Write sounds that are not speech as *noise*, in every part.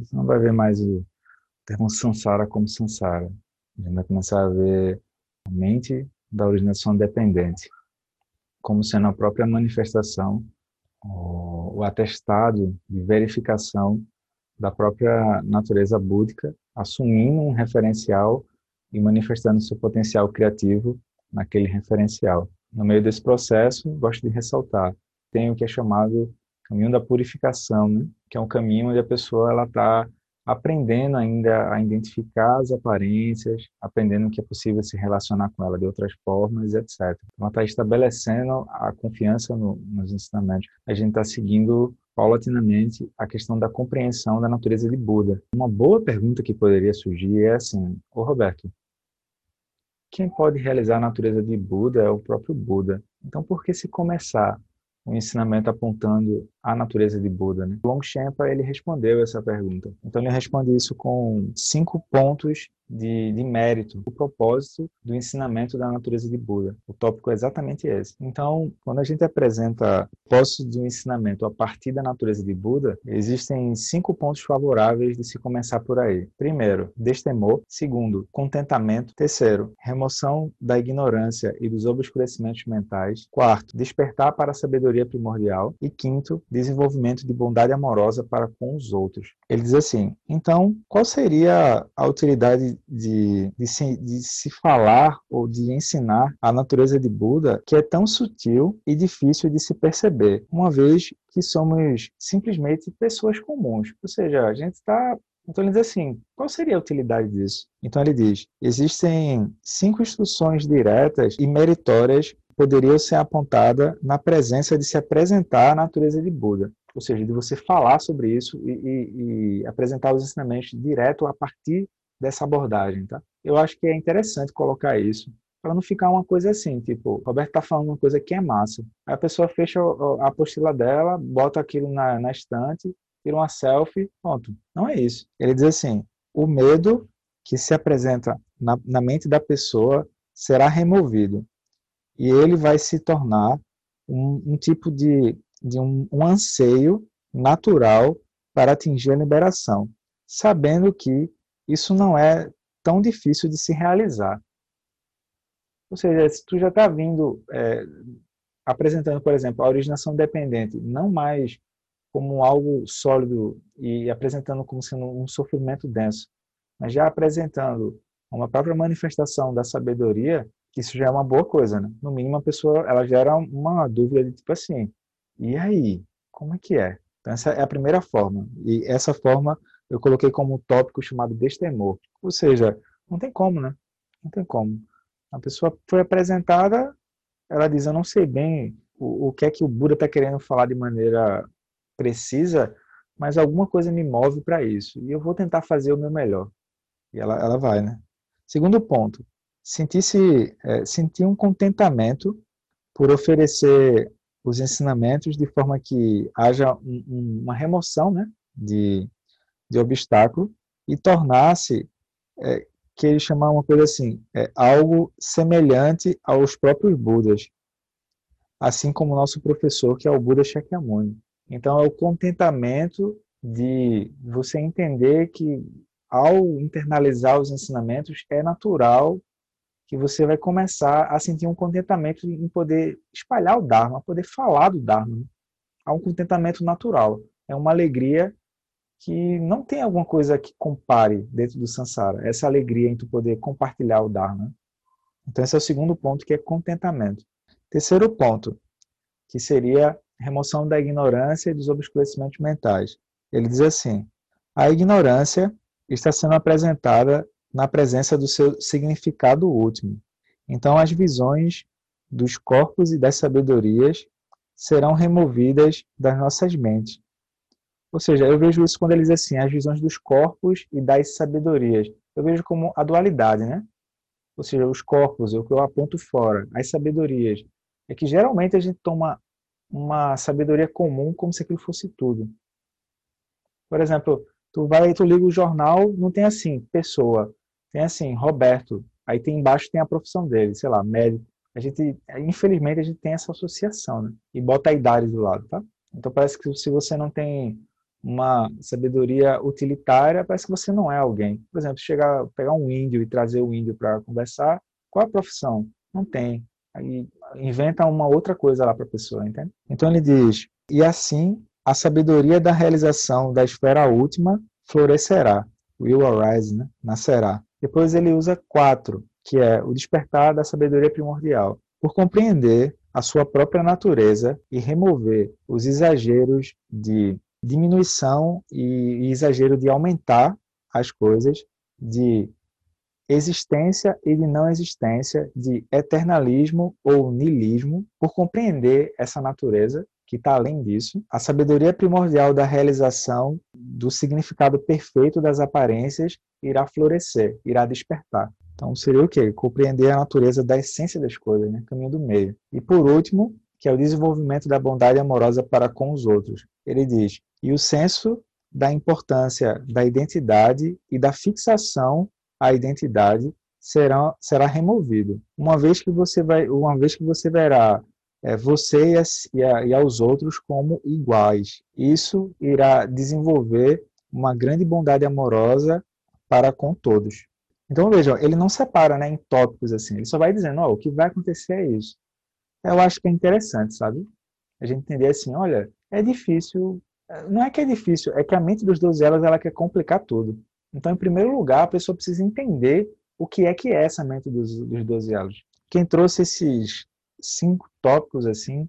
Você não vai ver mais o termo samsara como samsara. A gente vai começar a ver a mente da originação dependente como sendo a própria manifestação, o, atestado de verificação da própria natureza búdica, assumindo um referencial e manifestando seu potencial criativo naquele referencial. No meio desse processo, gosto de ressaltar, tem o que é chamado caminho da purificação, né? que é um caminho onde a pessoa ela está aprendendo ainda a identificar as aparências, aprendendo que é possível se relacionar com ela de outras formas, etc. Então, está estabelecendo a confiança no, nos ensinamentos. A gente está seguindo paulatinamente a questão da compreensão da natureza de Buda. Uma boa pergunta que poderia surgir é assim, ô Roberto, quem pode realizar a natureza de Buda é o próprio Buda. Então, por que se começar um ensinamento apontando a natureza de Buda. Né? Longchenpa ele respondeu essa pergunta. Então ele responde isso com cinco pontos de, de mérito, o propósito do ensinamento da natureza de Buda. O tópico é exatamente esse. Então, quando a gente apresenta o propósito do ensinamento a partir da natureza de Buda, existem cinco pontos favoráveis de se começar por aí. Primeiro, destemor. Segundo, contentamento. Terceiro, remoção da ignorância e dos obscurecimentos mentais. Quarto, despertar para a sabedoria primordial. E quinto, desenvolvimento de bondade amorosa para com os outros. Ele diz assim: então, qual seria a utilidade de, de, se, de se falar ou de ensinar a natureza de Buda que é tão sutil e difícil de se perceber, uma vez que somos simplesmente pessoas comuns? Ou seja, a gente está então ele diz assim: qual seria a utilidade disso? Então ele diz: existem cinco instruções diretas e meritórias poderiam ser apontadas na presença de se apresentar a natureza de Buda, ou seja, de você falar sobre isso e, e, e apresentar os ensinamentos direto a partir dessa abordagem, tá? Eu acho que é interessante colocar isso para não ficar uma coisa assim, tipo, Roberto está falando uma coisa que é massa. Aí a pessoa fecha a apostila dela, bota aquilo na, na estante, tira uma selfie, pronto. Não é isso. Ele diz assim: o medo que se apresenta na, na mente da pessoa será removido e ele vai se tornar um, um tipo de, de um, um anseio natural para atingir a liberação, sabendo que isso não é tão difícil de se realizar. Ou seja, se tu já está vindo é, apresentando, por exemplo, a originação dependente, não mais como algo sólido e apresentando como sendo um sofrimento denso, mas já apresentando uma própria manifestação da sabedoria, isso já é uma boa coisa, né? No mínimo, a pessoa ela gera uma dúvida de tipo assim, e aí, como é que é? Então, essa é a primeira forma. E essa forma eu coloquei como um tópico chamado destemor. Ou seja, não tem como, né? Não tem como. A pessoa foi apresentada, ela diz, eu não sei bem o, o que é que o Buda está querendo falar de maneira precisa, mas alguma coisa me move para isso. E eu vou tentar fazer o meu melhor. E ela, ela vai, né? Segundo ponto, sentir-se, é, sentir um contentamento por oferecer os ensinamentos de forma que haja um, um, uma remoção né, de, de obstáculo e tornar-se, é, que ele chama uma coisa assim, é, algo semelhante aos próprios Budas, assim como o nosso professor, que é o Buda Shakyamuni. Então, é o contentamento de você entender que, ao internalizar os ensinamentos, é natural que você vai começar a sentir um contentamento em poder espalhar o Dharma, poder falar do Dharma. Né? Há um contentamento natural. É uma alegria que não tem alguma coisa que compare dentro do Sansara. Essa alegria em tu poder compartilhar o Dharma. Então, esse é o segundo ponto, que é contentamento. Terceiro ponto, que seria remoção da ignorância e dos obscurecimentos mentais. Ele diz assim: a ignorância está sendo apresentada na presença do seu significado último. Então, as visões dos corpos e das sabedorias serão removidas das nossas mentes. Ou seja, eu vejo isso quando ele diz assim, as visões dos corpos e das sabedorias. Eu vejo como a dualidade, né? Ou seja, os corpos, o que eu aponto fora, as sabedorias. É que geralmente a gente toma uma sabedoria comum como se aquilo fosse tudo. Por exemplo, tu vai, tu liga o jornal, não tem assim, pessoa. Tem assim, Roberto. Aí tem embaixo tem a profissão dele, sei lá, médico. A gente, infelizmente, a gente tem essa associação, né? E bota a idade do lado, tá? Então parece que se você não tem uma sabedoria utilitária, parece que você não é alguém. Por exemplo, chegar, pegar um índio e trazer o índio para conversar, qual a profissão? Não tem. Aí inventa uma outra coisa lá para a pessoa, entende? Então ele diz: e assim a sabedoria da realização da esfera última florescerá, will arise, né? nascerá. Depois ele usa quatro, que é o despertar da sabedoria primordial, por compreender a sua própria natureza e remover os exageros de diminuição e exagero de aumentar as coisas, de existência e de não existência, de eternalismo ou nilismo, por compreender essa natureza que está além disso, a sabedoria primordial da realização do significado perfeito das aparências irá florescer, irá despertar. Então seria o quê? Compreender a natureza da essência das coisas, né? caminho do meio. E por último, que é o desenvolvimento da bondade amorosa para com os outros. Ele diz: e o senso da importância da identidade e da fixação à identidade será, será removido. Uma vez que você vai, uma vez que você verá é, você e, a, e aos outros como iguais. Isso irá desenvolver uma grande bondade amorosa para com todos. Então vejam, ele não separa né, em tópicos assim, ele só vai dizendo, oh, o que vai acontecer é isso. Eu acho que é interessante, sabe? A gente entender assim, olha, é difícil, não é que é difícil, é que a mente dos doze elas ela quer complicar tudo. Então, em primeiro lugar, a pessoa precisa entender o que é que é essa mente dos, dos 12 elos. Quem trouxe esses cinco tópicos assim.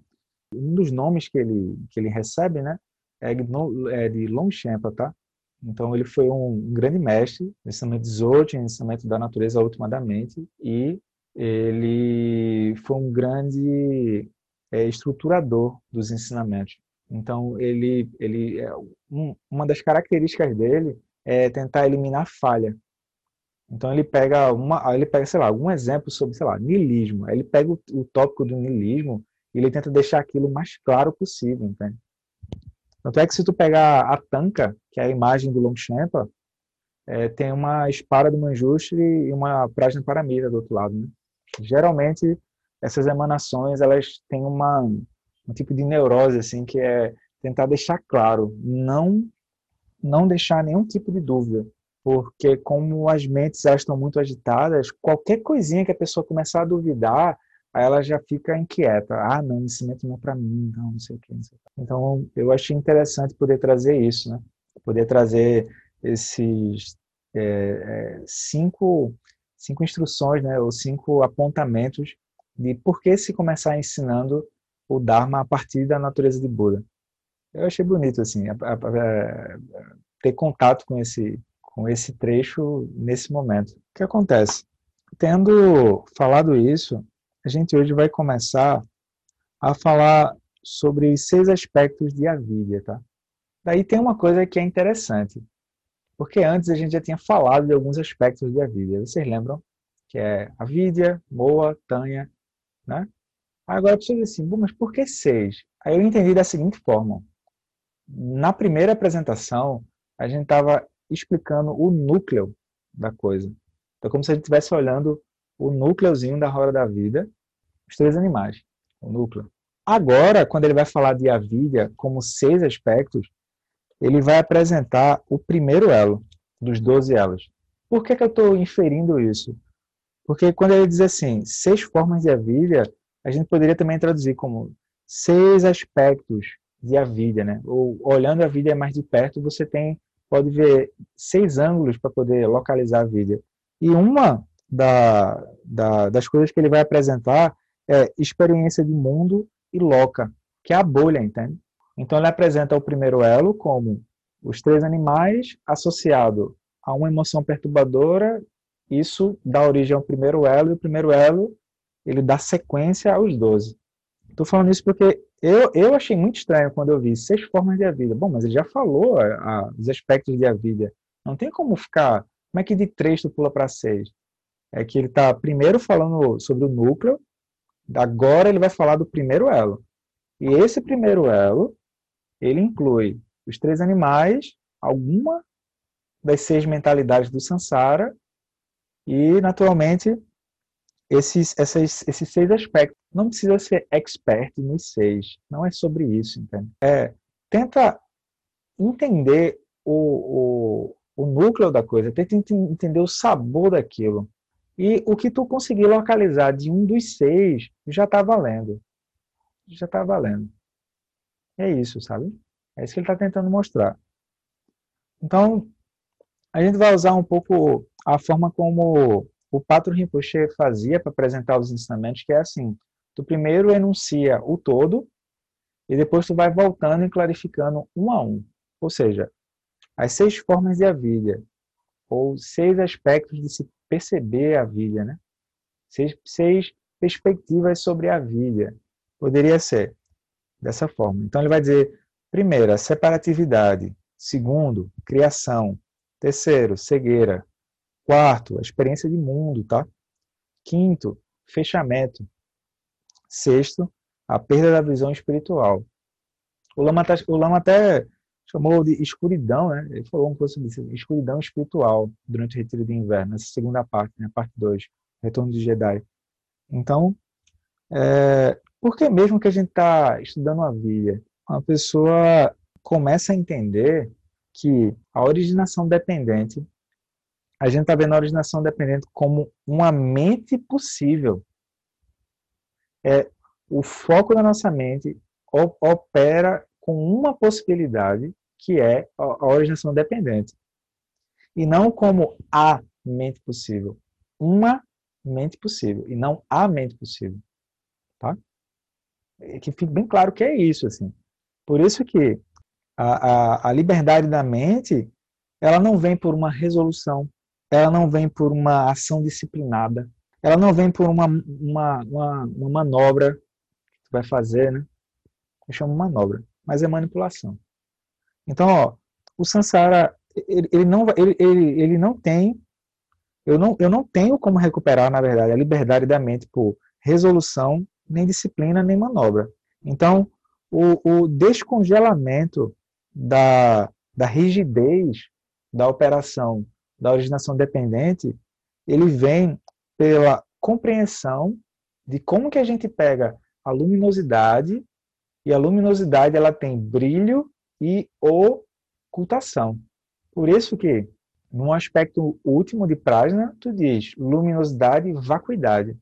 Um dos nomes que ele que ele recebe, né, é de, é de Longchamp, tá? Então ele foi um grande mestre no ensinamento de Zote, no ensinamento da natureza ultimamente, e ele foi um grande é, estruturador dos ensinamentos. Então ele ele é, um, uma das características dele é tentar eliminar falha. Então ele pega uma, ele pega, sei lá, algum exemplo sobre, sei lá, niilismo. Ele pega o, o tópico do niilismo e ele tenta deixar aquilo o mais claro possível, entende? Tanto é que se tu pegar a tanca, que é a imagem do Longchamp, é, tem uma espada do Manjushri e uma Prajna Paramita do outro lado, né? Geralmente essas emanações elas têm uma um tipo de neurose assim que é tentar deixar claro, não não deixar nenhum tipo de dúvida porque como as mentes elas estão muito agitadas, qualquer coisinha que a pessoa começar a duvidar, ela já fica inquieta. Ah, não, esse método não é para mim, não, não sei o. Sei então, eu achei interessante poder trazer isso, né? Poder trazer esses é, é, cinco, cinco instruções, né? Ou cinco apontamentos de por que se começar ensinando o Dharma a partir da natureza de Buda. Eu achei bonito, assim, a, a, a, ter contato com esse com esse trecho nesse momento. O que acontece? Tendo falado isso, a gente hoje vai começar a falar sobre seis aspectos de avidya, tá? Daí tem uma coisa que é interessante, porque antes a gente já tinha falado de alguns aspectos de avidya. Vocês lembram? Que é avidya, moa, tanha, né? Agora pessoa diz assim, mas por que seis? Aí eu entendi da seguinte forma. Na primeira apresentação, a gente estava explicando o núcleo da coisa. Então, como se a gente estivesse olhando o núcleozinho da roda da vida, os três animais, o núcleo. Agora, quando ele vai falar de avilha como seis aspectos, ele vai apresentar o primeiro elo dos doze elos. Por que, que eu estou inferindo isso? Porque quando ele diz assim, seis formas de avilha, a gente poderia também traduzir como seis aspectos de avilha, né? Ou olhando a vida mais de perto, você tem pode ver seis ângulos para poder localizar a vídeo. E uma da, da, das coisas que ele vai apresentar é experiência de mundo e loca, que é a bolha, entende? Então ele apresenta o primeiro elo como os três animais associado a uma emoção perturbadora, isso dá origem ao primeiro elo, e o primeiro elo ele dá sequência aos doze. Estou falando isso porque eu, eu achei muito estranho quando eu vi seis formas de vida. Bom, mas ele já falou a, a, os aspectos de a vida. Não tem como ficar. Como é que de três tu pula para seis? É que ele está primeiro falando sobre o núcleo, agora ele vai falar do primeiro elo. E esse primeiro elo, ele inclui os três animais, alguma das seis mentalidades do Sansara e, naturalmente, esses, essas, esses seis aspectos. Não precisa ser expert nos seis. Não é sobre isso, entende? É, tenta entender o, o, o núcleo da coisa, tenta entender o sabor daquilo. E o que tu conseguir localizar de um dos seis já está valendo. Já está valendo. É isso, sabe? É isso que ele está tentando mostrar. Então, a gente vai usar um pouco a forma como o Patro Rinpoche fazia para apresentar os ensinamentos, que é assim, tu primeiro enuncia o todo e depois tu vai voltando e clarificando um a um. Ou seja, as seis formas de avilha, ou seis aspectos de se perceber a vida, né? Seis, seis perspectivas sobre a vida. Poderia ser dessa forma. Então ele vai dizer, primeiro, a separatividade. Segundo, criação. Terceiro, cegueira. Quarto, a experiência de mundo, tá? Quinto, fechamento. Sexto, a perda da visão espiritual. O Lama, tá, o Lama até chamou de escuridão, né? Ele falou um pouco sobre isso, escuridão espiritual durante o retiro de inverno, essa segunda parte, né? parte 2, retorno de Jedi. Então, é, por que mesmo que a gente está estudando a vida, uma pessoa começa a entender que a originação dependente, a gente está vendo a originação dependente como uma mente possível. É, o foco da nossa mente opera com uma possibilidade que é a originação dependente. E não como a mente possível. Uma mente possível, e não a mente possível. Tá? Que fique bem claro que é isso. assim. Por isso que a, a, a liberdade da mente, ela não vem por uma resolução, ela não vem por uma ação disciplinada, ela não vem por uma, uma, uma, uma manobra que tu vai fazer, né? Eu chamo manobra, mas é manipulação. Então, ó, o Sansara, ele, ele, não, ele, ele, ele não tem, eu não, eu não tenho como recuperar, na verdade, a liberdade da mente por resolução, nem disciplina, nem manobra. Então, o, o descongelamento da, da rigidez da operação da originação dependente, ele vem pela compreensão de como que a gente pega a luminosidade e a luminosidade ela tem brilho e ocultação. Por isso que, num aspecto último de Prajna, tu diz luminosidade e vacuidade.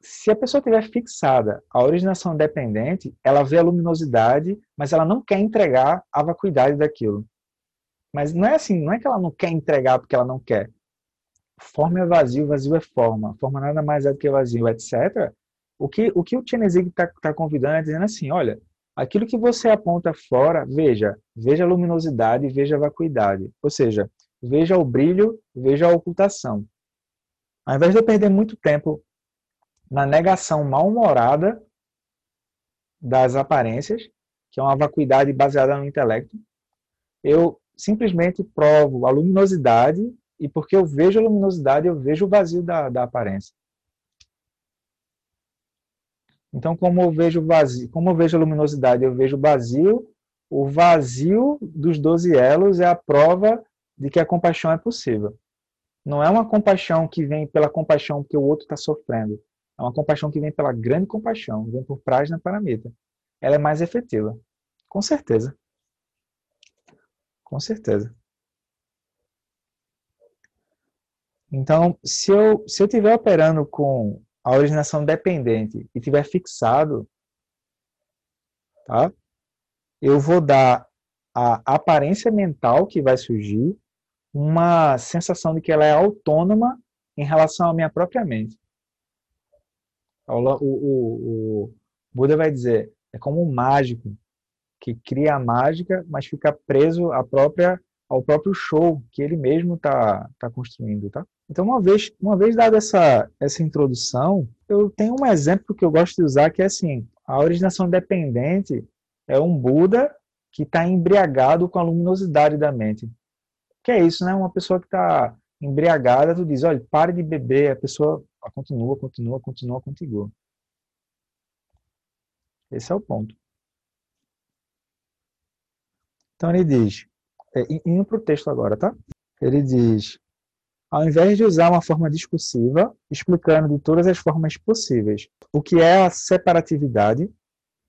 Se a pessoa tiver fixada a originação dependente, ela vê a luminosidade, mas ela não quer entregar a vacuidade daquilo. Mas não é assim, não é que ela não quer entregar porque ela não quer. Forma é vazio, vazio é forma. Forma nada mais é do que vazio, etc. O que o, que o está tá convidando é dizendo assim, olha, Aquilo que você aponta fora, veja, veja a luminosidade, veja a vacuidade. Ou seja, veja o brilho, veja a ocultação. Ao invés de eu perder muito tempo na negação mal-humorada das aparências, que é uma vacuidade baseada no intelecto, eu simplesmente provo a luminosidade e porque eu vejo a luminosidade, eu vejo o vazio da, da aparência. Então, como eu vejo vazio, como eu vejo a luminosidade, eu vejo vazio. O vazio dos 12 elos é a prova de que a compaixão é possível. Não é uma compaixão que vem pela compaixão porque o outro está sofrendo. É uma compaixão que vem pela grande compaixão, vem por Prajna Paramita. Ela é mais efetiva. Com certeza. Com certeza. Então, se eu se eu estiver operando com a originação dependente e tiver fixado, tá? Eu vou dar a aparência mental que vai surgir uma sensação de que ela é autônoma em relação à minha própria mente. O, o, o Buda vai dizer, é como um mágico que cria a mágica, mas fica preso à própria, ao próprio show que ele mesmo está tá construindo, tá? Então, uma vez, uma vez dada essa, essa introdução, eu tenho um exemplo que eu gosto de usar que é assim: a originação dependente é um Buda que está embriagado com a luminosidade da mente. Que é isso, né? Uma pessoa que está embriagada, tu diz, olha, pare de beber, a pessoa continua, continua, continua, continua. Esse é o ponto. Então ele diz, é, indo para o texto agora, tá? Ele diz, ao invés de usar uma forma discursiva, explicando de todas as formas possíveis o que é a separatividade,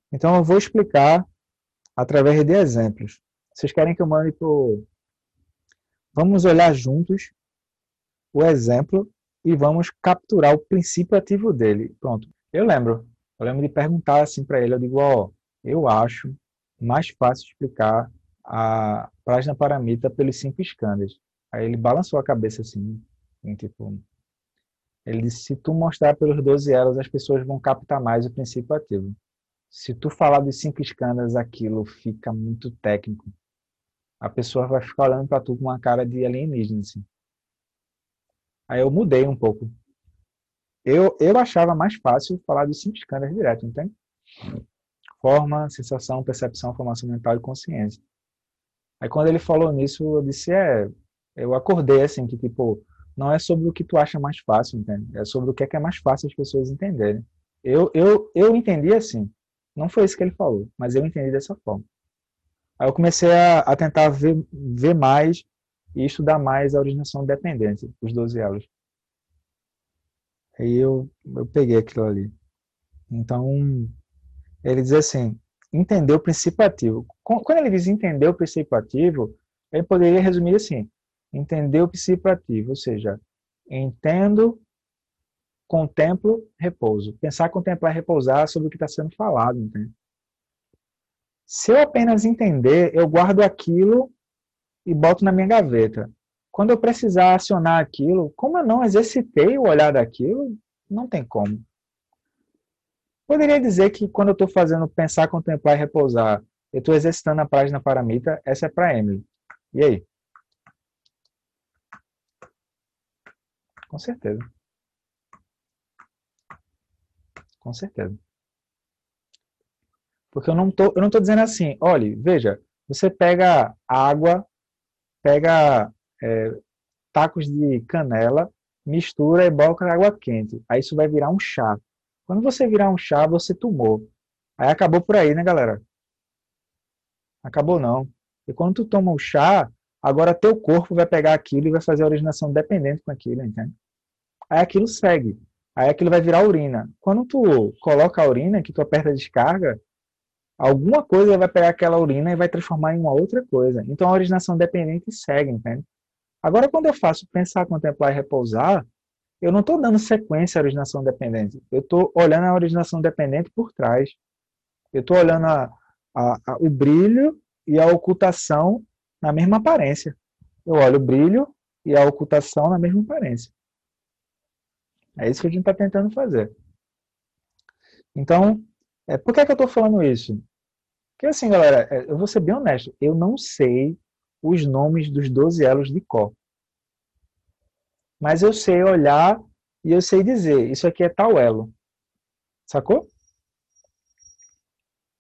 então eu vou explicar através de exemplos. Vocês querem que eu mande pro... Vamos olhar juntos o exemplo e vamos capturar o princípio ativo dele. Pronto. Eu lembro. Eu lembro de perguntar assim para ele. Eu digo, ó, eu acho mais fácil explicar a página paramita pelos cinco escândalos. Aí ele balançou a cabeça assim, em, tipo, ele disse, se tu mostrar pelos 12 elos, as pessoas vão captar mais o princípio ativo. Se tu falar dos cinco escândalos, aquilo fica muito técnico. A pessoa vai ficar olhando para tu com uma cara de alienígena, assim. Aí eu mudei um pouco. Eu, eu achava mais fácil falar dos cinco escândalos direto, entende? Forma, sensação, percepção, formação mental e consciência. Aí quando ele falou nisso, eu disse, é, eu acordei assim, que tipo, não é sobre o que tu acha mais fácil, entende? É sobre o que é, que é mais fácil as pessoas entenderem. Eu, eu, eu entendi assim. Não foi isso que ele falou, mas eu entendi dessa forma. Aí eu comecei a, a tentar ver, ver mais e estudar mais a originação dependente, os 12 elos. Aí eu, eu peguei aquilo ali. Então, ele diz assim, entender o princípio ativo. Quando ele diz entender o princípio ativo, ele poderia resumir assim, entender o princípio ativo, ou seja, entendo, contemplo, repouso. Pensar, contemplar, repousar sobre o que está sendo falado, entende? Se eu apenas entender, eu guardo aquilo e boto na minha gaveta. Quando eu precisar acionar aquilo, como eu não exercitei o olhar daquilo, não tem como. Poderia dizer que quando eu estou fazendo pensar, contemplar e repousar, eu estou exercitando a página paramita, essa é para Emily. E aí? Com certeza. Com certeza. Porque eu não tô, eu não tô dizendo assim, olhe, veja, você pega água, pega é, tacos de canela, mistura e bota água quente. Aí isso vai virar um chá. Quando você virar um chá, você tomou. Aí acabou por aí, né, galera? Acabou não. E quando tu toma o chá, agora teu corpo vai pegar aquilo e vai fazer a originação dependente com aquilo, entende? Aí aquilo segue. Aí aquilo vai virar urina. Quando tu coloca a urina, que tu aperta a descarga, alguma coisa vai pegar aquela urina e vai transformar em uma outra coisa. Então a originação dependente segue, entende? Agora, quando eu faço pensar, contemplar e repousar, eu não estou dando sequência à originação dependente. Eu estou olhando a originação dependente por trás. Eu estou olhando a, a, a, o brilho e a ocultação na mesma aparência. Eu olho o brilho e a ocultação na mesma aparência. É isso que a gente está tentando fazer. Então, é, por que, é que eu estou falando isso? Porque assim, galera, é, eu vou ser bem honesto, eu não sei os nomes dos 12 elos de cor. Mas eu sei olhar e eu sei dizer, isso aqui é tal elo. Sacou?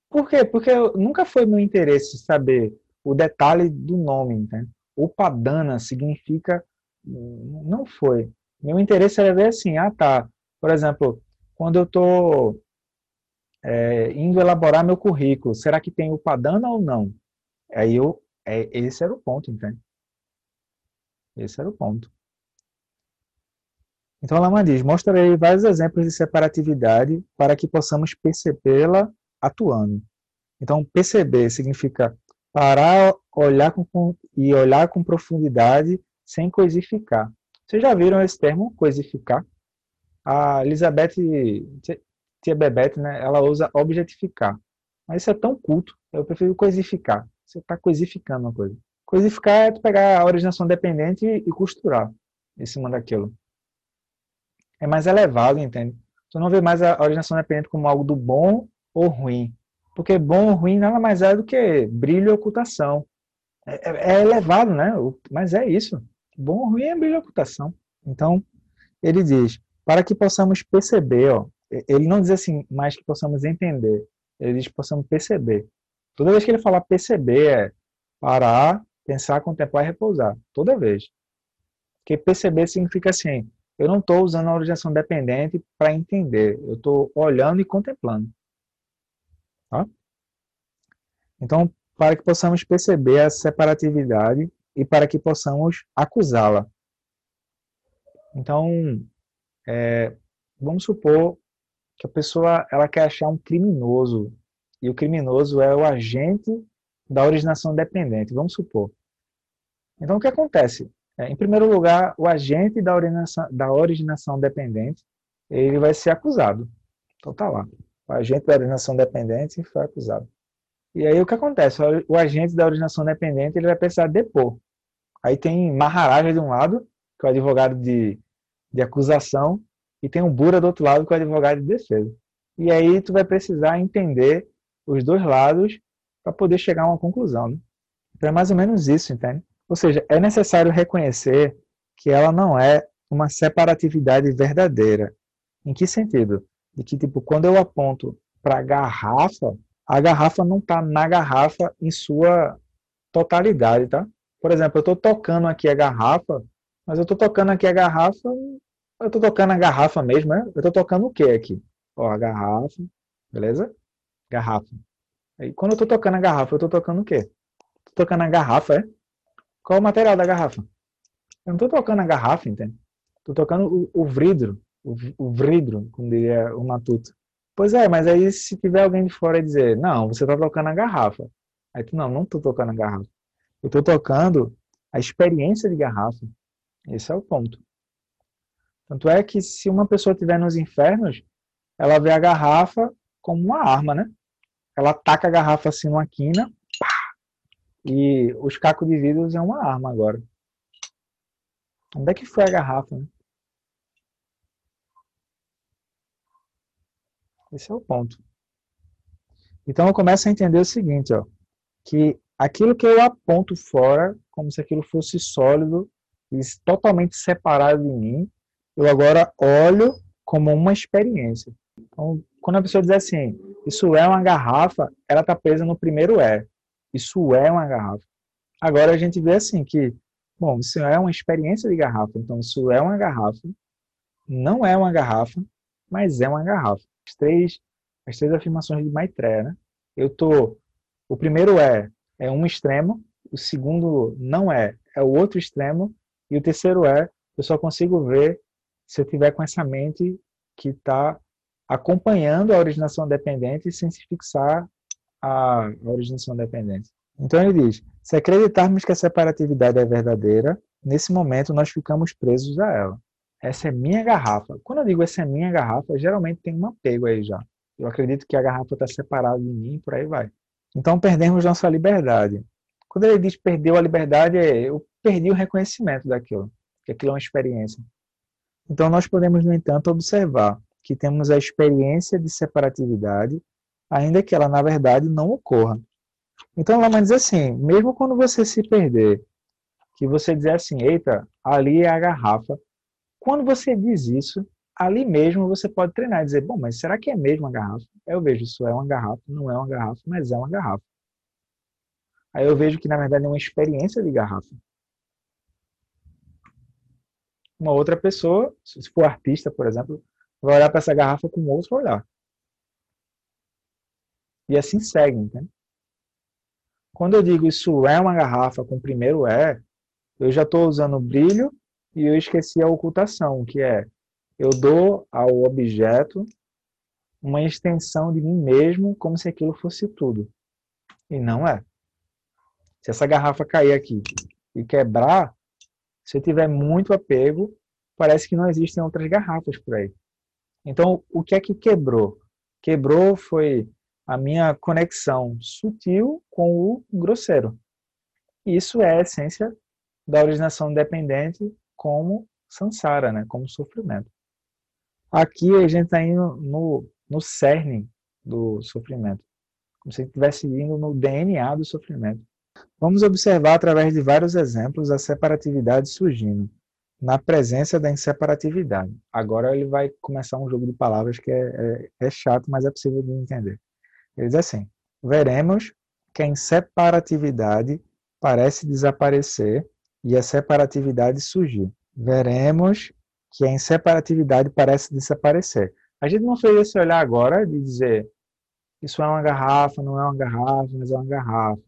Por quê? Porque nunca foi meu interesse saber o detalhe do nome. Né? O padana significa. Não foi. Meu interesse era ver assim, ah tá, por exemplo, quando eu estou é, indo elaborar meu currículo, será que tem o Padana ou não? Aí eu, é, esse era o ponto, entende? Esse era o ponto. Então, Lama diz, mostrarei vários exemplos de separatividade para que possamos percebê-la atuando. Então, perceber significa parar, olhar com, e olhar com profundidade sem coisificar. Vocês já viram esse termo, coisificar? A Elizabeth, tia Bebete, né, ela usa objetificar. Mas isso é tão culto, eu prefiro coisificar. Você está coisificando uma coisa. Coisificar é tu pegar a originação dependente e costurar em cima daquilo. É mais elevado, entende? Tu não vê mais a originação dependente como algo do bom ou ruim. Porque bom ou ruim nada mais é do que brilho e ocultação. É, é, é elevado, né? Mas é isso. Bom ou ruim é brilho e ocultação. Então, ele diz, para que possamos perceber, ó, ele não diz assim, mais que possamos entender, ele diz que possamos perceber. Toda vez que ele falar perceber é parar, pensar, contemplar e repousar. Toda vez. Porque perceber significa assim, eu não estou usando a originação dependente para entender, eu estou olhando e contemplando. Tá? Então, para que possamos perceber a separatividade e para que possamos acusá-la. Então, é, vamos supor que a pessoa ela quer achar um criminoso e o criminoso é o agente da originação dependente, vamos supor. Então, o que acontece? É, em primeiro lugar, o agente da originação, da originação dependente, ele vai ser acusado. Então, tá lá. O agente da originação dependente foi acusado. E aí, o que acontece? O agente da originação dependente, ele vai precisar depor. Aí tem Maharaja de um lado, que é o advogado de, de acusação, e tem o Bura do outro lado, que é o advogado de defesa. E aí, tu vai precisar entender os dois lados para poder chegar a uma conclusão. Né? Então, é mais ou menos isso, entende? Ou seja, é necessário reconhecer que ela não é uma separatividade verdadeira. Em que sentido? De que, tipo, quando eu aponto para a garrafa, a garrafa não está na garrafa em sua totalidade, tá? Por exemplo, eu estou tocando aqui a garrafa, mas eu estou tocando aqui a garrafa, eu estou tocando a garrafa mesmo, né? Eu estou tocando o que aqui? Ó, a garrafa, beleza? Garrafa. Aí, quando eu estou tocando a garrafa, eu estou tocando o quê? Estou tocando a garrafa, é? Qual o material da garrafa? Eu não estou tocando a garrafa, entende? Estou tocando o, o vidro, o, o vidro, como diria o Matuto. Pois é, mas aí se tiver alguém de fora e dizer, não, você está tocando a garrafa. Aí tu, não, não estou tocando a garrafa. Eu estou tocando a experiência de garrafa. Esse é o ponto. Tanto é que se uma pessoa estiver nos infernos, ela vê a garrafa como uma arma, né? Ela ataca a garrafa assim numa quina, pá, e os cacos de vidro é uma arma agora. Onde é que foi a garrafa? Né? Esse é o ponto. Então eu começo a entender o seguinte, ó, que aquilo que eu aponto fora, como se aquilo fosse sólido e totalmente separado de mim, eu agora olho como uma experiência. Então, quando a pessoa diz assim, isso é uma garrafa, ela está presa no primeiro é. Isso é uma garrafa. Agora a gente vê assim que, bom, isso é uma experiência de garrafa, então isso é uma garrafa, não é uma garrafa, mas é uma garrafa. As três, as três afirmações de Maitreya, né? Eu tô, o primeiro é, é um extremo, o segundo não é, é o outro extremo, e o terceiro é, eu só consigo ver se eu tiver com essa mente que está acompanhando a originação dependente sem se fixar a originação dependente. Então ele diz: se acreditarmos que a separatividade é verdadeira, nesse momento nós ficamos presos a ela. Essa é minha garrafa. Quando eu digo essa é minha garrafa, geralmente tem um apego aí já. Eu acredito que a garrafa está separada de mim por aí vai. Então perdemos nossa liberdade. Quando ele diz perdeu a liberdade, é eu perdi o reconhecimento daquilo, que aquilo é uma experiência. Então nós podemos, no entanto, observar que temos a experiência de separatividade ainda que ela na verdade não ocorra. Então ela vai dizer assim, mesmo quando você se perder, que você dizer assim, eita, ali é a garrafa. Quando você diz isso, ali mesmo você pode treinar e dizer, bom, mas será que é mesmo a garrafa? Eu vejo, isso é uma garrafa, não é uma garrafa, mas é uma garrafa. Aí eu vejo que na verdade é uma experiência de garrafa. Uma outra pessoa, se for artista, por exemplo, vai olhar para essa garrafa com outro olhar. E assim segue, entende? Quando eu digo isso é uma garrafa com primeiro é, eu já estou usando o brilho e eu esqueci a ocultação, que é eu dou ao objeto uma extensão de mim mesmo como se aquilo fosse tudo. E não é. Se essa garrafa cair aqui e quebrar, se eu tiver muito apego, parece que não existem outras garrafas por aí. Então, o que é que quebrou? Quebrou foi a minha conexão sutil com o grosseiro. Isso é a essência da originação dependente como samsara, né? como sofrimento. Aqui a gente está indo no, no cerne do sofrimento, como se estivesse indo no DNA do sofrimento. Vamos observar através de vários exemplos a separatividade surgindo na presença da inseparatividade. Agora ele vai começar um jogo de palavras que é, é, é chato, mas é possível de entender. Ele diz assim: veremos que a inseparatividade parece desaparecer e a separatividade surgir. Veremos que a inseparatividade parece desaparecer. A gente não fez esse olhar agora de dizer isso é uma garrafa, não é uma garrafa, mas é uma garrafa.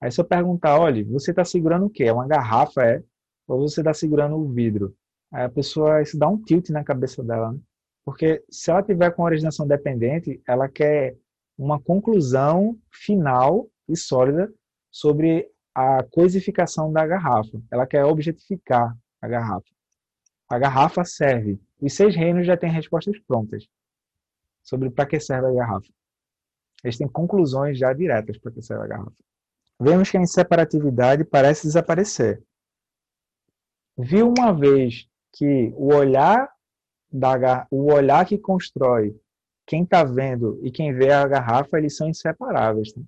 Aí se eu perguntar, olha, você está segurando o quê? É uma garrafa, é? Ou você está segurando o vidro? Aí a pessoa, isso dá um tilt na cabeça dela, né? Porque se ela tiver com originação dependente, ela quer uma conclusão final e sólida sobre a coisificação da garrafa. Ela quer objetificar a garrafa. A garrafa serve. Os seis reinos já têm respostas prontas sobre para que serve a garrafa. Eles têm conclusões já diretas para que serve a garrafa. Vemos que a inseparatividade parece desaparecer. Viu uma vez que o olhar da o olhar que constrói quem está vendo e quem vê a garrafa, eles são inseparáveis. Tá?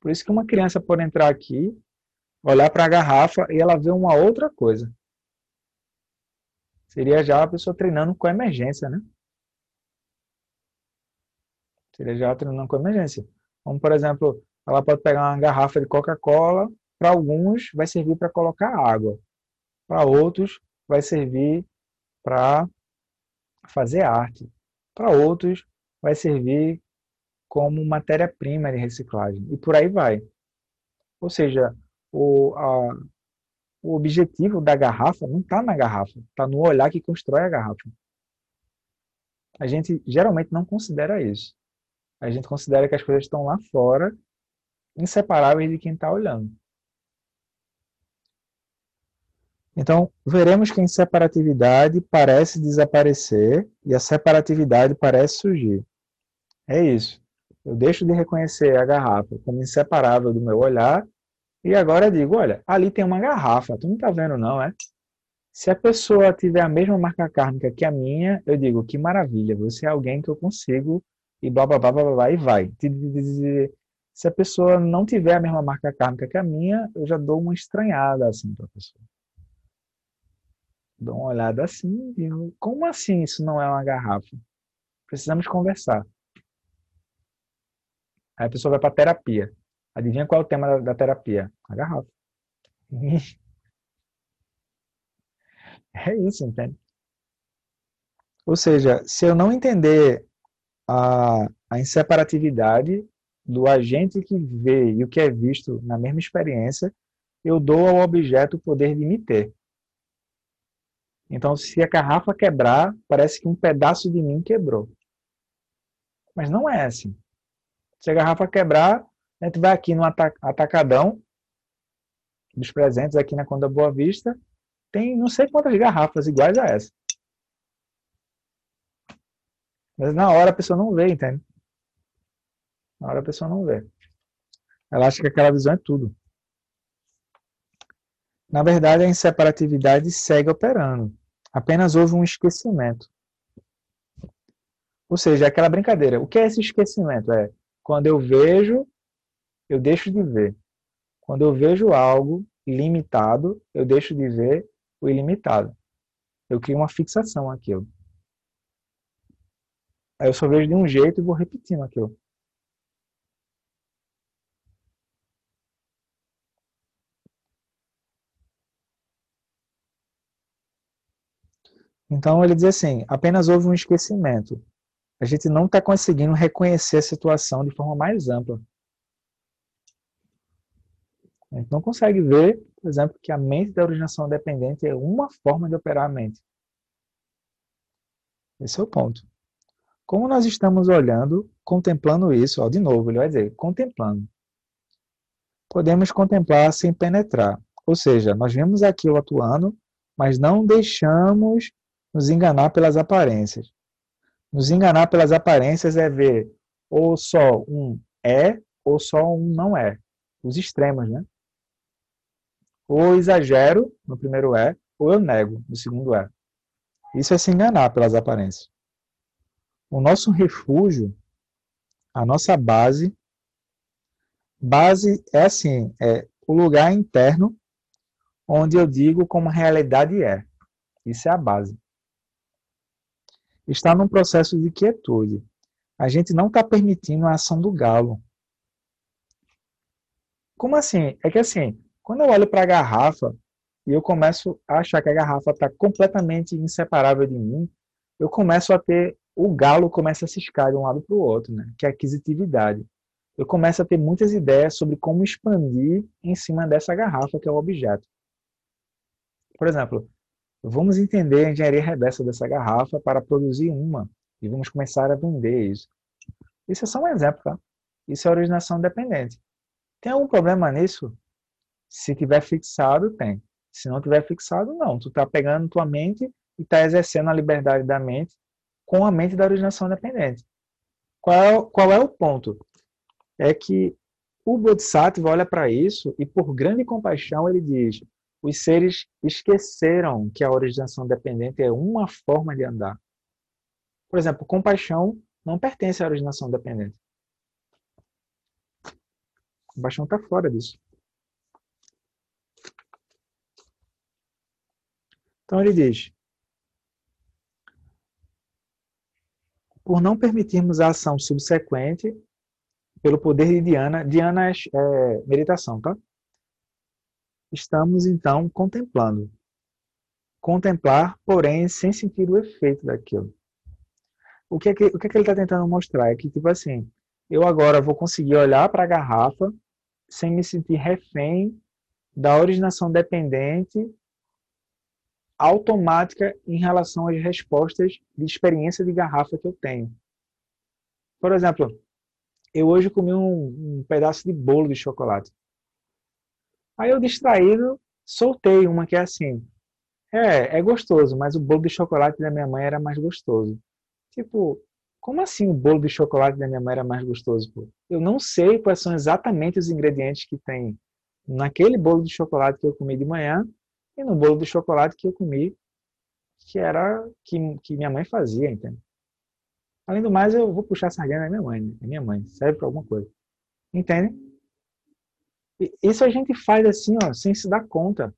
Por isso que uma criança pode entrar aqui, olhar para a garrafa e ela vê uma outra coisa. Seria já a pessoa treinando com emergência, né? Seria já treinando com emergência. Como, por exemplo, ela pode pegar uma garrafa de Coca-Cola, para alguns vai servir para colocar água, para outros vai servir para fazer arte, para outros vai servir como matéria-prima de reciclagem e por aí vai. Ou seja, o, a, o objetivo da garrafa não está na garrafa, está no olhar que constrói a garrafa. A gente geralmente não considera isso. A gente considera que as coisas estão lá fora inseparáveis de quem está olhando. Então, veremos que a inseparatividade parece desaparecer e a separatividade parece surgir. É isso. Eu deixo de reconhecer a garrafa como inseparável do meu olhar e agora digo, olha, ali tem uma garrafa, tu não está vendo não, é? Se a pessoa tiver a mesma marca kármica que a minha, eu digo, que maravilha, você é alguém que eu consigo e blá blá blá blá blá e vai. Se a pessoa não tiver a mesma marca kármica que a minha, eu já dou uma estranhada assim para a pessoa. Dou uma olhada assim e digo, como assim isso não é uma garrafa? Precisamos conversar. Aí a pessoa vai para terapia. Adivinha qual é o tema da, da terapia? A garrafa. *laughs* É isso, entende? Ou seja, se eu não entender a, a inseparatividade do agente que vê e o que é visto na mesma experiência, eu dou ao objeto o poder de me ter. Então, se a garrafa quebrar, parece que um pedaço de mim quebrou. Mas não é assim. Se a garrafa quebrar, a gente vai aqui no atacadão dos presentes aqui na Conda Boa Vista, tem não sei quantas garrafas iguais a essa. Mas na hora a pessoa não vê, entende? Na hora a pessoa não vê. Ela acha que aquela visão é tudo. Na verdade, a inseparatividade segue operando. Apenas houve um esquecimento. Ou seja, aquela brincadeira. O que é esse esquecimento? É quando eu vejo, eu deixo de ver. Quando eu vejo algo limitado, eu deixo de ver o ilimitado. Eu crio uma fixação aquilo. Aí eu só vejo de um jeito e vou repetindo aquilo. Então ele diz assim: apenas houve um esquecimento. A gente não está conseguindo reconhecer a situação de forma mais ampla. A gente não consegue ver, por exemplo, que a mente da originação dependente é uma forma de operar a mente. Esse é o ponto. Como nós estamos olhando, contemplando isso, ó, de novo, ele vai dizer, contemplando. Podemos contemplar sem penetrar. Ou seja, nós vemos aquilo atuando, mas não deixamos nos enganar pelas aparências. Nos enganar pelas aparências é ver ou só um é ou só um não é. Os extremos, né? Ou exagero no primeiro é, ou eu nego no segundo é. Isso é se enganar pelas aparências. O nosso refúgio, a nossa base, base é assim, é o lugar interno onde eu digo como a realidade é. Isso é a base está num processo de quietude. A gente não está permitindo a ação do galo. Como assim? É que assim, quando eu olho para a garrafa e eu começo a achar que a garrafa está completamente inseparável de mim, eu começo a ter o galo começa a ciscar de um lado para o outro, né? Que é a aquisitividade. Eu começo a ter muitas ideias sobre como expandir em cima dessa garrafa que é o objeto. Por exemplo, Vamos entender a engenharia reversa dessa garrafa para produzir uma e vamos começar a vender isso. Isso é só um exemplo, tá? Isso é originação dependente. Tem algum problema nisso? Se tiver fixado, tem. Se não tiver fixado, não. Tu está pegando tua mente e está exercendo a liberdade da mente com a mente da originação dependente. Qual é, qual é o ponto? É que o Bodhisattva olha para isso e, por grande compaixão, ele diz: os seres esqueceram que a originação dependente é uma forma de andar. Por exemplo, compaixão não pertence à originação dependente. Compaixão está fora disso. Então ele diz: por não permitirmos a ação subsequente pelo poder de Diana, Diana é, é meditação, tá? Estamos então contemplando. Contemplar, porém, sem sentir o efeito daquilo. O que é que, o que, é que ele está tentando mostrar? É que, tipo assim, eu agora vou conseguir olhar para a garrafa sem me sentir refém da originação dependente automática em relação às respostas de experiência de garrafa que eu tenho. Por exemplo, eu hoje comi um, um pedaço de bolo de chocolate. Aí eu distraído, soltei uma que é assim. É, é gostoso, mas o bolo de chocolate da minha mãe era mais gostoso. Tipo, como assim o bolo de chocolate da minha mãe era mais gostoso? Pô? Eu não sei quais são exatamente os ingredientes que tem naquele bolo de chocolate que eu comi de manhã no bolo de chocolate que eu comi, que era que, que minha mãe fazia, entende? Além do mais, eu vou puxar a sardinha da minha mãe, né? minha mãe, serve para alguma coisa. Entende? E isso a gente faz assim, ó, sem se dar conta.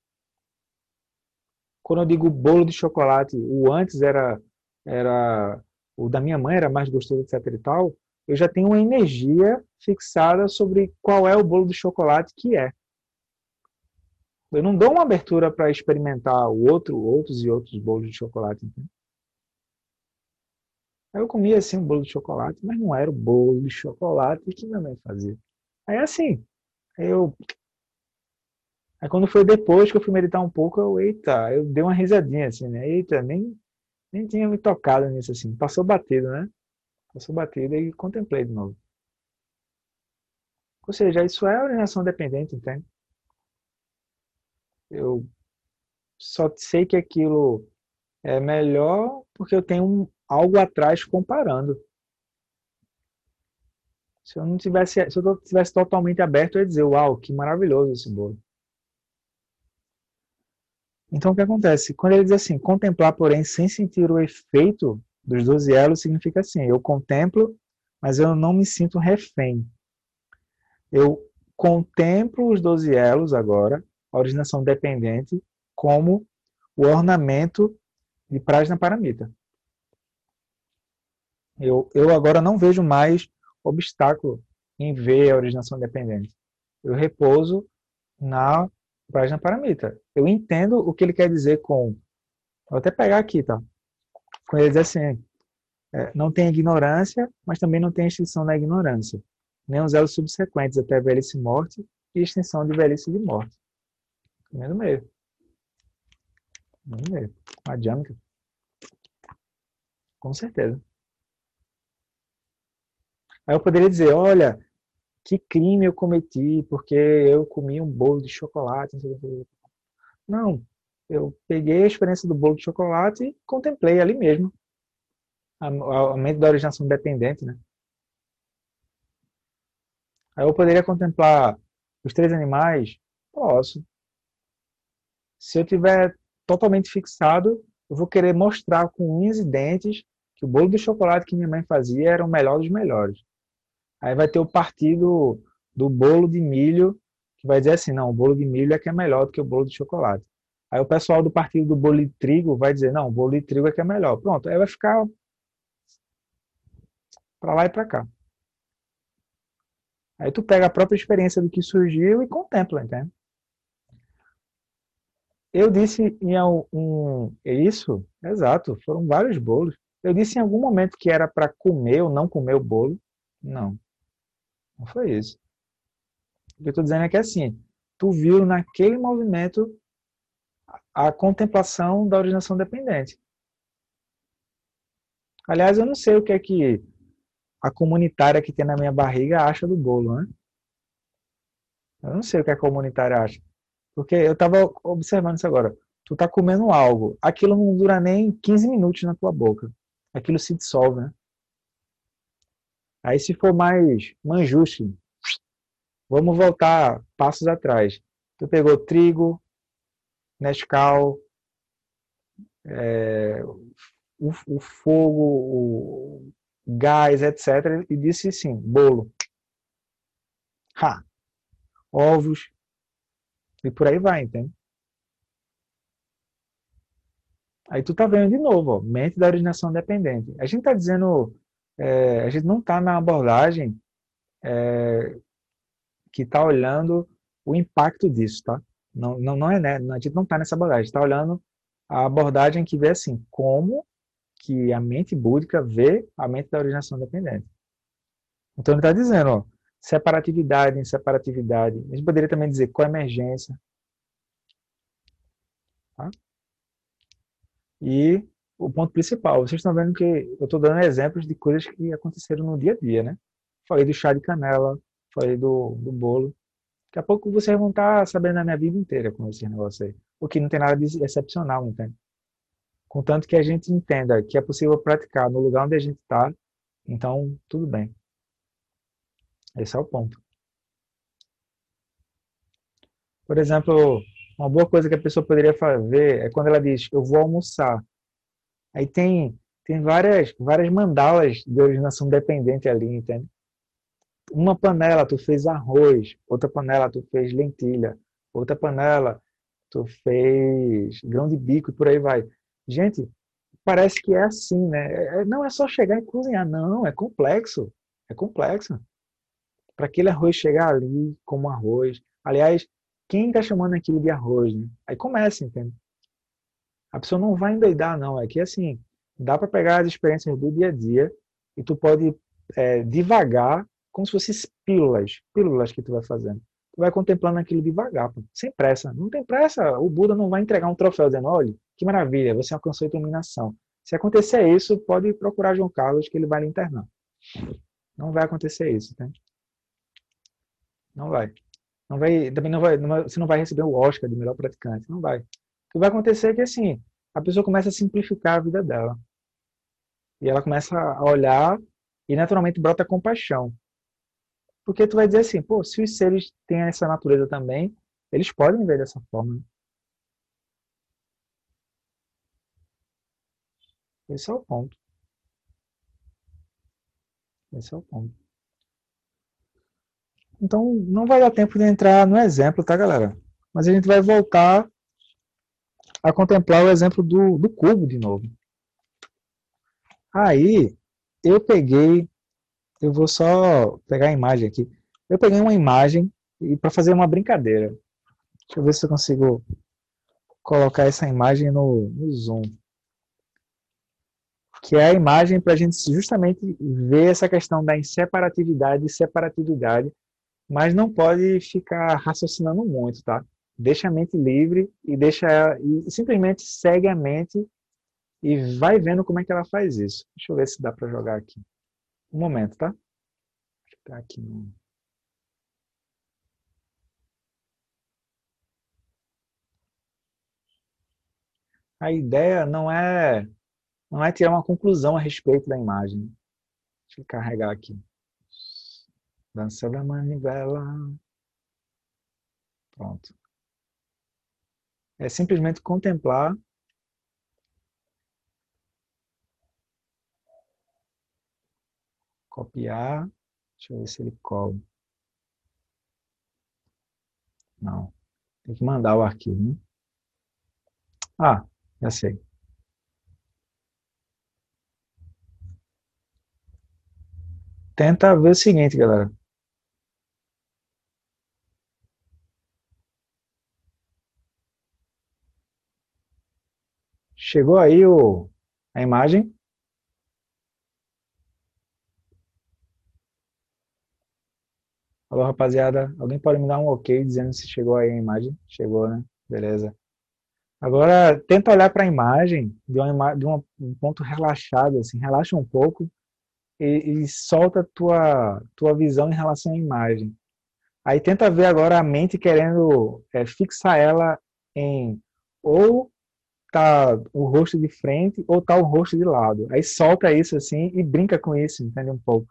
Quando eu digo bolo de chocolate, o antes era era o da minha mãe era mais gostoso, etc e tal, eu já tenho uma energia fixada sobre qual é o bolo de chocolate que é. Eu não dou uma abertura para experimentar o outro, outros e outros bolos de chocolate. Entende? Eu comia assim um bolo de chocolate, mas não era o bolo de chocolate que minha mãe fazia. Aí assim, eu. Aí quando foi depois que eu fui meditar um pouco, eu, eita, eu dei uma risadinha assim, né? Eita, nem, nem tinha me tocado nisso assim. Passou batido, né? Passou batido e contemplei de novo. Ou seja, isso é ordenação dependente, entende? Eu só sei que aquilo é melhor porque eu tenho algo atrás comparando. Se eu não tivesse, se eu tivesse totalmente aberto, eu ia dizer, uau, que maravilhoso esse bolo. Então, o que acontece? Quando ele diz assim, contemplar, porém, sem sentir o efeito dos 12 elos, significa assim, eu contemplo, mas eu não me sinto refém. Eu contemplo os 12 elos agora, a originação dependente como o ornamento de Prajna Paramita. Eu, eu agora não vejo mais obstáculo em ver a originação dependente. Eu repouso na Prajna Paramita. Eu entendo o que ele quer dizer com. Vou até pegar aqui, tá? Com ele diz assim: é, não tem ignorância, mas também não tem extinção da ignorância, nem os elos subsequentes até velhice e morte e extinção de velhice e de morte. Caminho do meio. Caminho do meio. Madhyamika. Com certeza. Aí eu poderia dizer, olha, que crime eu cometi porque eu comi um bolo de chocolate. Não, eu peguei a experiência do bolo de chocolate e contemplei ali mesmo. A mente da originação dependente, né? Aí eu poderia contemplar os três animais? Posso. Se eu tiver totalmente fixado, eu vou querer mostrar com unhas e dentes que o bolo de chocolate que minha mãe fazia era o melhor dos melhores. Aí vai ter o partido do bolo de milho, que vai dizer assim, não, o bolo de milho é que é melhor do que o bolo de chocolate. Aí o pessoal do partido do bolo de trigo vai dizer, não, o bolo de trigo é que é melhor. Pronto, aí vai ficar para lá e para cá. Aí tu pega a própria experiência do que surgiu e contempla, entende? Eu disse em um, isso, exato, foram vários bolos. Eu disse em algum momento que era para comer ou não comer o bolo. Não. Não foi isso. O que eu estou dizendo é que assim, tu viu naquele movimento a contemplação da originação dependente. Aliás, eu não sei o que é que a comunitária que tem na minha barriga acha do bolo, né? Eu não sei o que a comunitária acha. Porque eu estava observando isso agora. Tu tá comendo algo, aquilo não dura nem 15 minutos na tua boca. Aquilo se dissolve, né? Aí se for mais manjuste, vamos voltar passos atrás. Tu pegou trigo, Nescau, é, o, o, fogo, o gás, etc. E disse sim, bolo. Ha! Ovos. E por aí vai, entende? Aí tu tá vendo de novo, ó, mente da originação dependente. A gente tá dizendo, é, a gente não tá na abordagem é, que tá olhando o impacto disso, tá? Não, não, não é, né? A gente não tá nessa abordagem, a gente tá olhando a abordagem que vê assim, como que a mente búdica vê a mente da originação dependente. Então ele está dizendo, ó, separatividade, inseparatividade. A gente poderia também dizer coemergência. Tá? E o ponto principal, vocês estão vendo que eu estou dando exemplos de coisas que aconteceram no dia a dia, né? Falei do chá de canela, falei do, do bolo. Daqui a pouco vocês vão estar sabendo a minha vida inteira com esse negócio aí. O que não tem nada de excepcional, entende? Contanto que a gente entenda que é possível praticar no lugar onde a gente está, então tudo bem. Esse é o ponto. Por exemplo, uma boa coisa que a pessoa poderia fazer é quando ela diz, eu vou almoçar. Aí tem, tem várias, várias mandalas de originação dependente ali, entende? Uma panela tu fez arroz, outra panela tu fez lentilha, outra panela tu fez grão de bico e por aí vai. Gente, parece que é assim, né? É, não é só chegar e cozinhar, não, é complexo. É complexo. Para aquele arroz chegar ali como arroz. Aliás, quem está chamando aquilo de arroz, né? Aí começa, entende? A pessoa não vai endoidar, não. É que assim, dá para pegar as experiências do dia a dia e tu pode é, devagar, como se fossem pílulas, pílulas que tu vai fazendo. Tu vai contemplando aquilo devagar, pô, sem pressa. Não tem pressa. O Buda não vai entregar um troféu dizendo, olha, que maravilha, você alcançou a iluminação. Se acontecer isso, pode procurar João Carlos que ele vai lhe internar. Não vai acontecer isso, tá? Não vai. Não vai, também não vai, não vai, você não vai receber o Oscar de melhor praticante, não vai. O que vai acontecer é que assim, a pessoa começa a simplificar a vida dela. E ela começa a olhar e naturalmente brota compaixão. Porque tu vai dizer assim, pô, se os seres têm essa natureza também, eles podem ver dessa forma. Esse é o ponto. Esse é o ponto. Então, não vai dar tempo de entrar no exemplo, tá, galera? Mas a gente vai voltar a contemplar o exemplo do, do cubo de novo. Aí, eu peguei, eu vou só pegar a imagem aqui. Eu peguei uma imagem e para fazer uma brincadeira. Deixa eu ver se eu consigo colocar essa imagem no, no Zoom que é a imagem para a gente justamente ver essa questão da inseparatividade e separatividade, mas não pode ficar raciocinando muito, tá? Deixa a mente livre e deixa e simplesmente segue a mente e vai vendo como é que ela faz isso. Deixa eu ver se dá para jogar aqui. Um momento, tá? Tá aqui no A ideia não é não é tirar uma conclusão a respeito da imagem. Deixa eu carregar aqui. Dança da manivela. Pronto. É simplesmente contemplar copiar. Deixa eu ver se ele cola. Não. Tem que mandar o arquivo, né? Ah, já sei. tenta ver o seguinte, galera. Chegou aí o, a imagem. Alô, rapaziada. Alguém pode me dar um ok dizendo se chegou aí a imagem? Chegou, né? Beleza. Agora, tenta olhar para a imagem de, uma, de um ponto relaxado, assim. Relaxa um pouco e, e solta a tua, tua visão em relação à imagem. Aí tenta ver agora a mente querendo é, fixar ela em ou tá o rosto de frente ou tá o rosto de lado. Aí solta isso assim e brinca com isso, entende um pouco.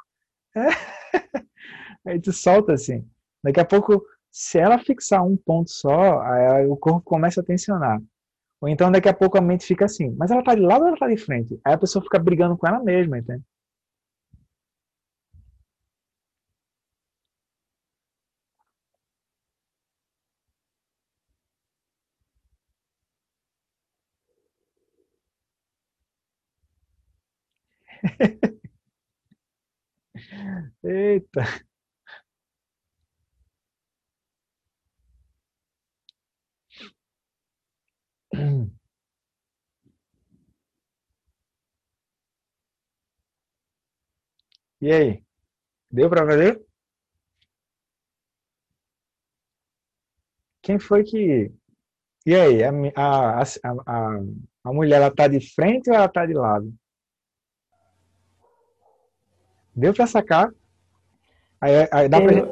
É. *laughs* Aí tu solta assim. Daqui a pouco, se ela fixar um ponto só, aí o corpo começa a tensionar. Ou então daqui a pouco a mente fica assim, mas ela tá de lado ou ela tá de frente? Aí a pessoa fica brigando com ela mesma, entende? *laughs* Eita. E aí? Deu para ver? Quem foi que. E aí? A, a, a, a mulher ela tá de frente ou ela tá de lado? Deu para sacar? Aí, aí dá, para gente,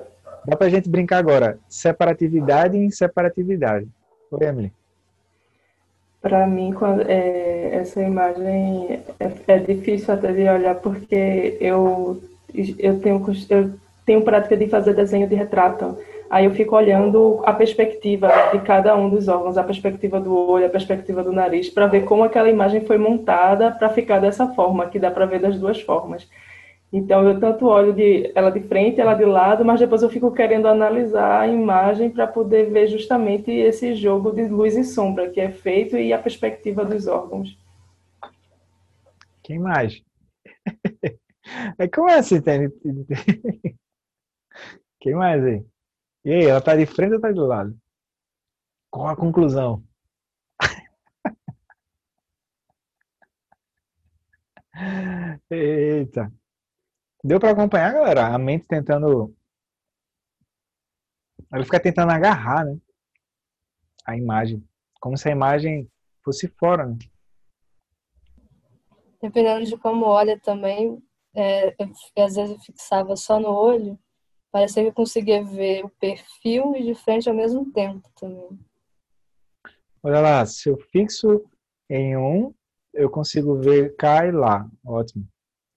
dá pra gente brincar agora. Separatividade e inseparatividade. Oi, Emily. Para mim, quando, é, essa imagem é, é, difícil até de olhar porque eu, eu, tenho, eu tenho prática de fazer desenho de retrato. Aí eu fico olhando a perspectiva de cada um dos órgãos, a perspectiva do olho, a perspectiva do nariz, para ver como aquela imagem foi montada para ficar dessa forma, que dá para ver das duas formas. Então, eu tanto olho de, ela de frente, ela de lado, mas depois eu fico querendo analisar a imagem para poder ver justamente esse jogo de luz e sombra que é feito e a perspectiva dos órgãos. Quem mais? *laughs* É como é assim, tem... *laughs* Quem mais aí? E aí, ela está de frente ou está de lado? Qual a conclusão? *laughs* Eita. Deu para acompanhar, galera? A mente tentando. Ela fica tentando agarrar, né? A imagem. Como se a imagem fosse fora, né? Dependendo de como olha também, é, eu, às vezes eu fixava só no olho, parecia que eu conseguia ver o perfil e de frente ao mesmo tempo também. Olha lá, se eu fixo em um, eu consigo ver cá e lá. Ótimo. O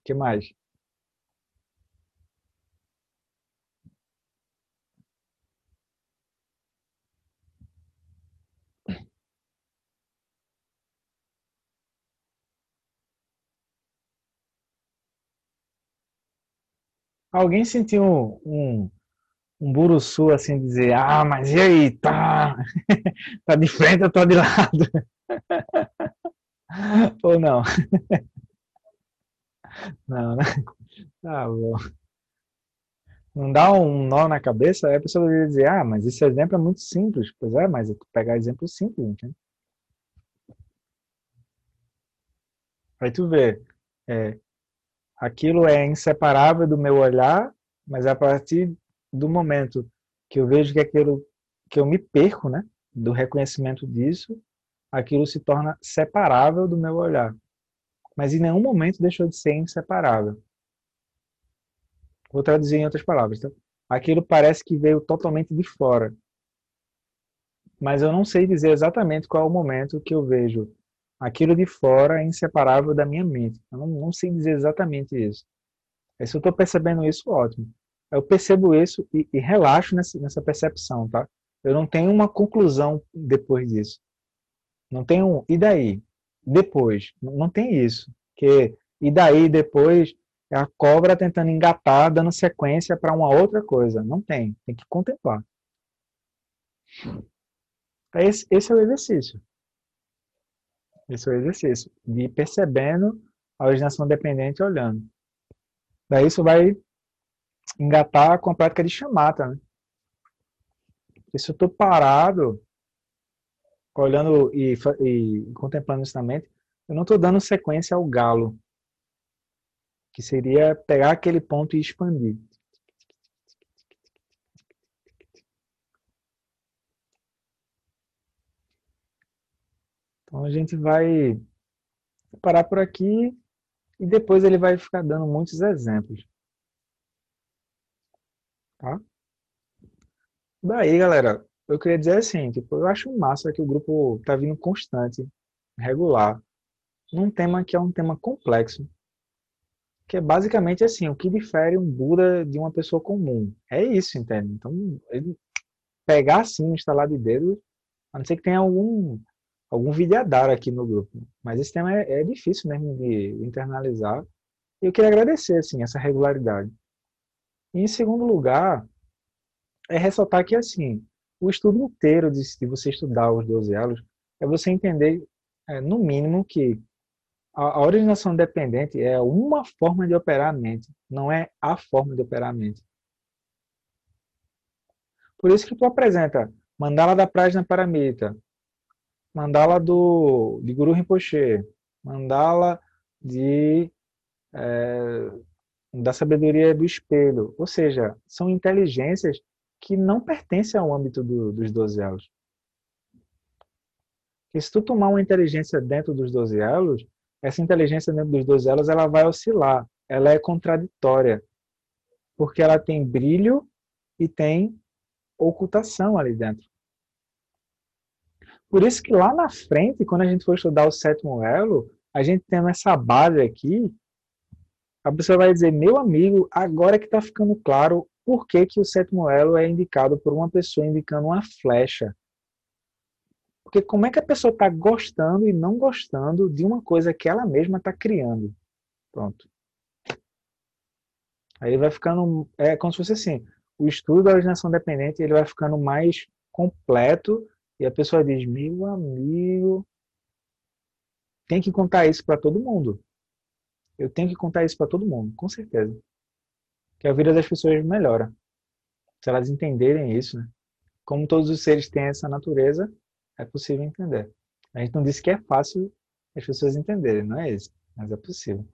que mais? Alguém sentiu um, um, buruçu assim, dizer, ah, mas e aí, tá, *laughs* tá de frente ou tá de lado? *laughs* ou não? *laughs* não, né? Tá bom. Não dá um nó na cabeça, aí a pessoa vai dizer, ah, mas esse exemplo é muito simples. Pois é, mas é pegar exemplo simples, entende? Aí tu vê, é, aquilo é inseparável do meu olhar, mas a partir do momento que eu vejo que aquilo que eu me perco, né, do reconhecimento disso, aquilo se torna separável do meu olhar. Mas em nenhum momento deixou de ser inseparável. Vou traduzir em outras palavras, tá? Aquilo parece que veio totalmente de fora. Mas eu não sei dizer exatamente qual é o momento que eu vejo aquilo de fora é inseparável da minha mente. Eu não, não sei dizer exatamente isso. Aí, se eu estou percebendo isso, ótimo. Eu percebo isso e, e relaxo nessa, nessa percepção, tá? Eu não tenho uma conclusão depois disso. Não tenho, e daí? Depois. Não tem isso. Que, e daí, depois, é a cobra tentando engatar, dando sequência para uma outra coisa. Não tem. Tem que contemplar. Esse, esse é o exercício. Esse é o exercício, de ir percebendo a originação dependente olhando. Daí isso vai engatar com a prática de chamata. Né? se eu estou parado, olhando e, e contemplando isso na mente, eu não estou dando sequência ao galo, que seria pegar aquele ponto e expandir. Então a gente vai parar por aqui e depois ele vai ficar dando muitos exemplos. Tá? Daí, galera, eu queria dizer assim, tipo, eu acho massa que o grupo tá vindo constante, regular, num tema que é um tema complexo, que é basicamente assim, o que difere um Buda de uma pessoa comum. É isso, entende? Então, pegar assim, instalar de dedo, a não ser que tenha algum algum videadar aqui no grupo. Mas esse tema é, é difícil mesmo de internalizar. E eu queria agradecer assim essa regularidade. E, em segundo lugar, é ressaltar que assim, o estudo inteiro de, de você estudar os 12 elos é você entender, é, no mínimo, que a, a originação dependente é uma forma de operar a mente, não é a forma de operar a mente. Por isso que tu apresenta mandala da Prajna Paramita, mandala do, de Guru Rinpoche, mandala de, é, da sabedoria do espelho. Ou seja, são inteligências que não pertencem ao âmbito do, dos 12 elos. E se tu tomar uma inteligência dentro dos 12 elos, essa inteligência dentro dos dois elos ela vai oscilar, ela é contraditória, porque ela tem brilho e tem ocultação ali dentro. Por isso que lá na frente, quando a gente for estudar o sétimo elo, a gente tem essa base aqui, a pessoa vai dizer, meu amigo, agora que está ficando claro por que, que o sétimo elo é indicado por uma pessoa indicando uma flecha. Porque como é que a pessoa está gostando e não gostando de uma coisa que ela mesma está criando? Pronto. Aí vai ficando, é como se fosse assim, o estudo da originação dependente ele vai ficando mais completo e a pessoa diz, meu amigo, tem que contar isso para todo mundo. Eu tenho que contar isso para todo mundo, com certeza. Que a vida das pessoas melhora. Se elas entenderem isso, né? Como todos os seres têm essa natureza, é possível entender. A gente não disse que é fácil as pessoas entenderem, não é isso, mas é possível.